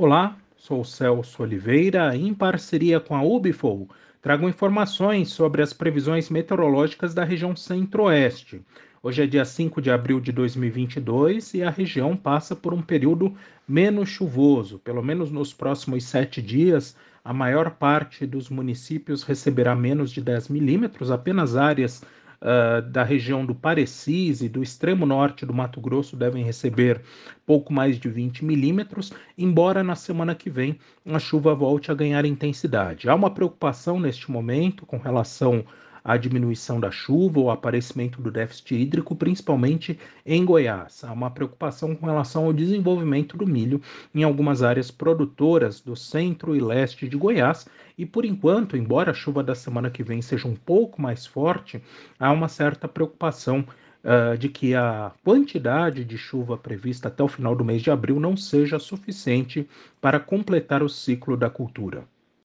Olá, sou Celso Oliveira, em parceria com a Ubifol, trago informações sobre as previsões meteorológicas da região Centro-Oeste. Hoje é dia 5 de abril de 2022 e a região passa por um período menos chuvoso. Pelo menos nos próximos sete dias, a maior parte dos municípios receberá menos de 10 milímetros, apenas áreas uh, da região do Parecis e do extremo norte do Mato Grosso devem receber pouco mais de 20 milímetros, embora na semana que vem a chuva volte a ganhar intensidade. Há uma preocupação neste momento com relação a diminuição da chuva ou aparecimento do déficit hídrico, principalmente em Goiás. Há uma preocupação com relação ao desenvolvimento do milho em algumas áreas produtoras do centro e leste de Goiás. E por enquanto, embora a chuva da semana que vem seja um pouco mais forte, há uma certa preocupação Uh, de que a quantidade de chuva prevista até o final do mês de abril não seja suficiente para completar o ciclo da cultura.